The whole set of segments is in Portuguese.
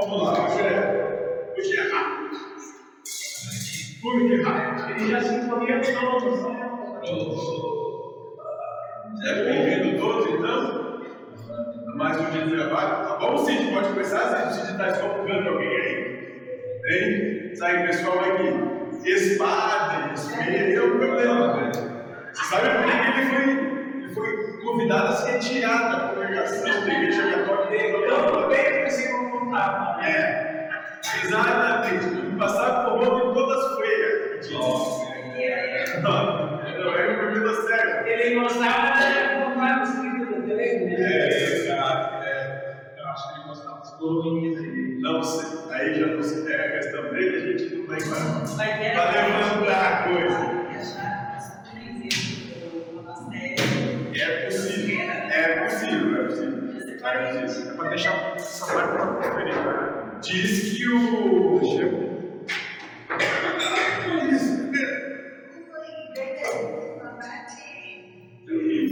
Vamos lá, hoje é, hoje é rápido. Que rápido? Ele já se encolheu todos. É bem-vindo todos, então. Mais um dia de trabalho. Tá bom, Cid? Pode começar? Se a gente está escopando alguém aí. Hein? Sabe, pessoal aqui. Espada, espelho, é o problema, né? Você sabe por que ele foi, foi convidado a se retirar da congregação da igreja católica? Eu também consigo contar. É, exatamente. No passado, por volta de todas as freiras. É possível. É para deixar essa parte para conferir, né? Diz que o.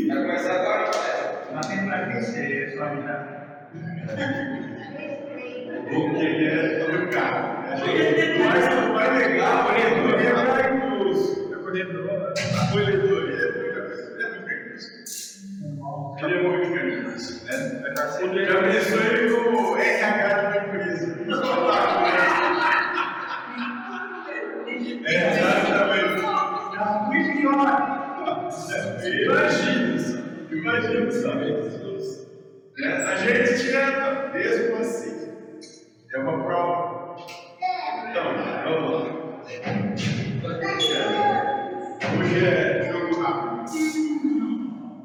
Vai começar agora, né? Mas tem para aquecer, é só já. o que é educado. Mas o mais legal é vai incluso. Acolhedor. A colhedoria exatamente. Tá muito pior. Imagina só, imagina. Né? A gente tenta, mesmo assim. É uma prova. Então, vamos lá. Hoje é jogo rápido.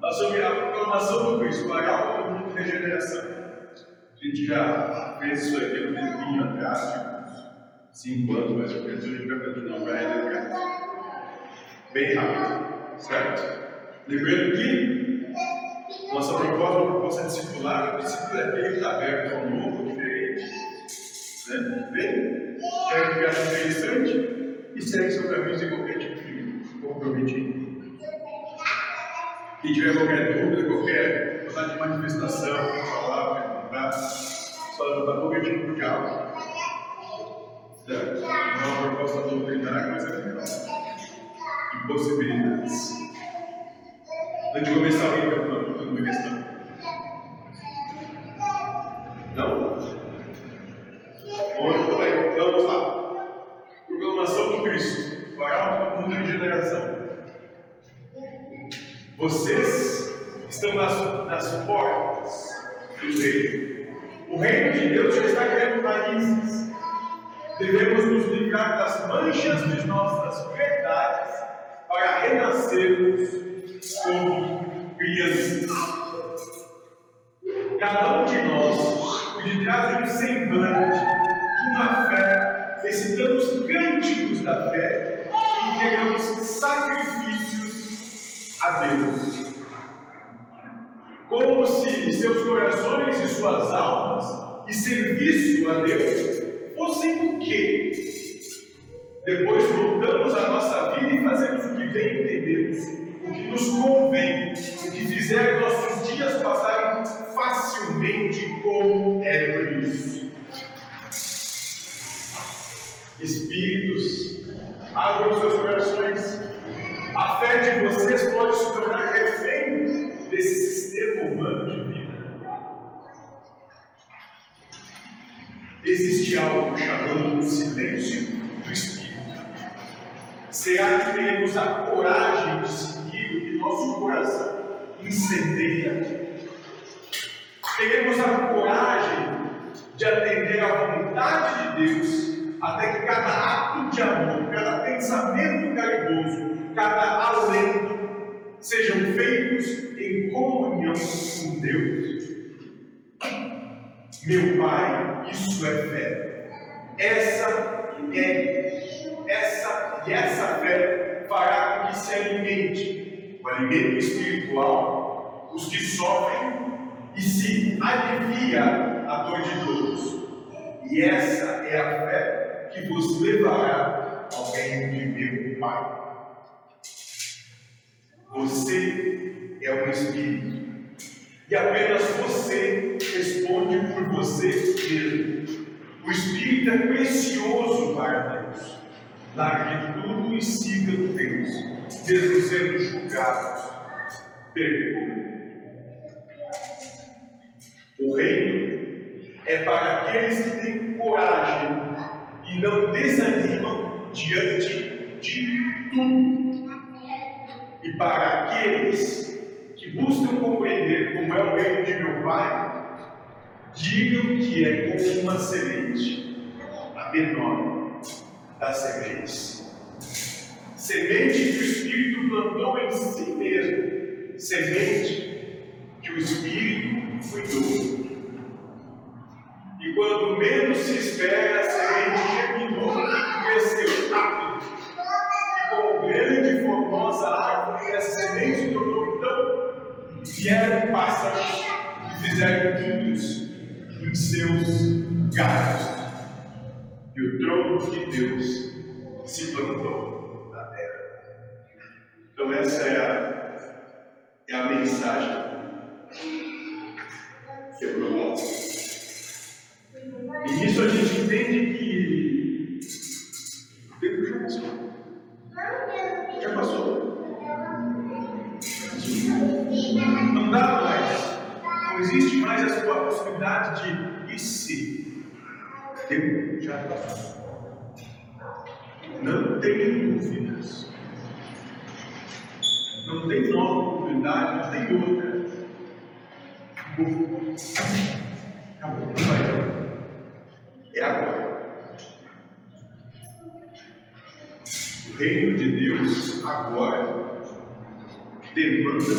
Nós sobre a proclamação do Cristo, mundo de regeneração. A gente já fez isso aqui no tempinho atrás, cinco anos mais ou menos, a gente vai relembrar. Bem rápido, certo? Lembrando que nossa proposta é uma proposta discipular, o discípulo é está aberto a um novo, diferente. Né? Bem, quero que ache interessante e segue seu caminho sem qualquer tipo de comprometimento. Quem tiver qualquer dúvida, qualquer vontade de manifestação, falar, perguntar, só levantar a boca e tipo de algo. Não é uma proposta doutrinária, mas é legal. De possibilidades. Antes de começar, alguém quer falar uma questão? Não? Muito bem, então vamos lá. Proclamação do Cristo. Parar o mundo de regeneração. Vocês estão nas, nas portas do reino. O reino de Deus já está criando raízes. Devemos nos livrar das manchas de nossas verdades para renascermos como crianças. Cada um de nós, detrás de um semblante, de uma fé, recitamos cânticos da fé e entregamos sacrifícios a Deus. Como se seus corações e suas almas e serviço a Deus fossem o quê? Depois voltamos à nossa vida e fazemos o que bem entendemos, o que nos convém, o que fizer nossos dias passarem facilmente como é por isso. Espíritos, abram seus corações. A fé de vocês pode se tornar Existe algo chamando o silêncio do Espírito. Será que teremos a coragem de seguir o que nosso coração incendeia? Teremos a coragem de atender à vontade de Deus, até que cada ato de amor, cada pensamento caridoso, cada alento sejam feitos em comunhão com Deus. Meu Pai, isso é fé. Essa é essa e essa fé fará com que se alimente o alimento espiritual os que sofrem e se alivia a dor de todos. E essa é a fé que vos levará ao reino de meu Pai. Você é um espírito. E apenas você responde por você mesmo. O Espírito é precioso para Deus. Largue tudo e siga Deus, mesmo sendo. Pergunta. O reino é para aqueles que têm coragem e não desanimam diante de tudo. E para aqueles que buscam compreender como é o reino de meu Pai, digam que é como uma semente, a menor das sementes. Semente que o Espírito plantou em si mesmo, semente que o Espírito cuidou. E quando menos se espera, a semente germinou e cresceu rápido. E como grande e formosa árvore, essa semente se tornou então, vieram pássaros e fizeram ninhos em seus galhos. E o trono de Deus se plantou na terra. Então, essa é a, é a mensagem que eu promovo. E nisso a gente entende que Não tem dúvidas. Não tem nova oportunidade, não tem outra. Acabou. Não vai. É agora. O reino de Deus agora demanda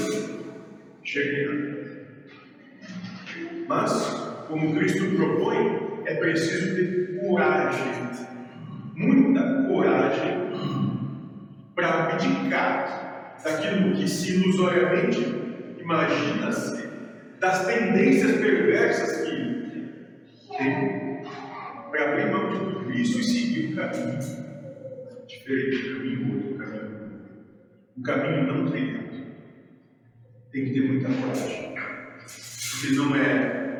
chegar. Mas, como Cristo propõe, é preciso ter coragem, muita coragem, para abdicar daquilo que se ilusoriamente imagina-se, das tendências perversas que tem, para abrir mão de tudo isso e seguir um caminho diferente, caminho outro caminho, um caminho não trilhado. Tem que ter muita coragem, porque não é,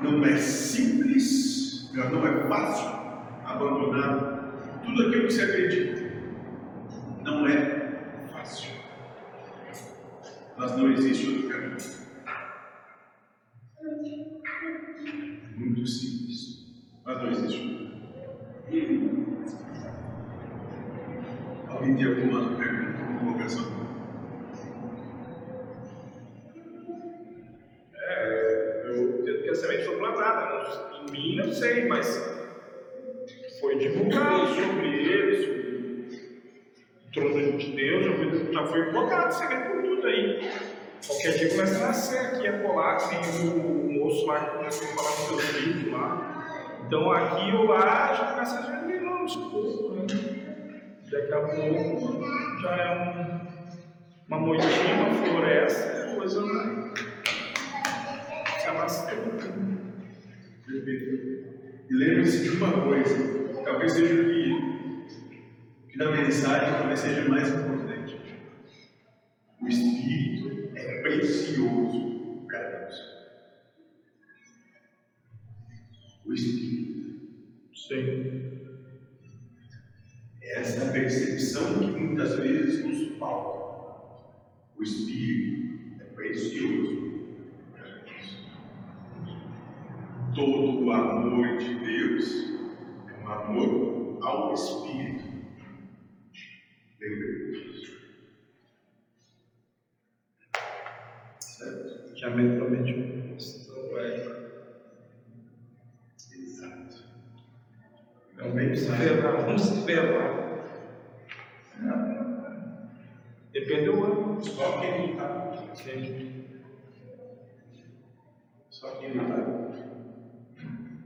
não é simples, não é fácil abandonar tudo aquilo que você acredita. Não é fácil. Mas não existe outro caminho. Muito simples. Mas não existe outro. Alguém tem alguma pergunta, alguma colocação? Foi divulgado sobre ele, sobre o trono de Deus, já foi, colocado semente por tudo aí. Qualquer dia começa a nascer aqui, a colar, tem o, moço lá que começou a falar com seus filhos lá. Então aqui ou lá já começa a germinar aos poucos, né? Daqui a pouco já é um, uma moitinha, uma floresta, coisa vai se amassando. Perfeito. E lembre-se de uma coisa, talvez seja o que, que na mensagem talvez seja mais importante. O Espírito é precioso para Deus. O Espírito. Sim. É essa percepção que muitas vezes nos falta. O Espírito é precioso para Deus. Todo o amor de amor ao Espírito. Lembre disso. Certo? Que a mente promete um então vai. Exato. Vamos esperar, vamos esperar. Depende do ano. Só quem não está. Sim. Só quem não está.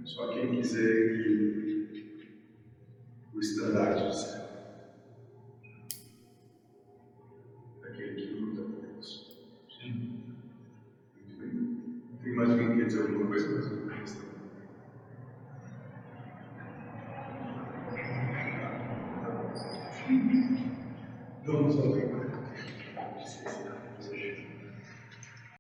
Só quem quiser que o estandarte do céu. Aquele que luta por Deus. Sim. Muito bem. Tem mais alguém que quer dizer alguma coisa sobre a questão? Vamos ao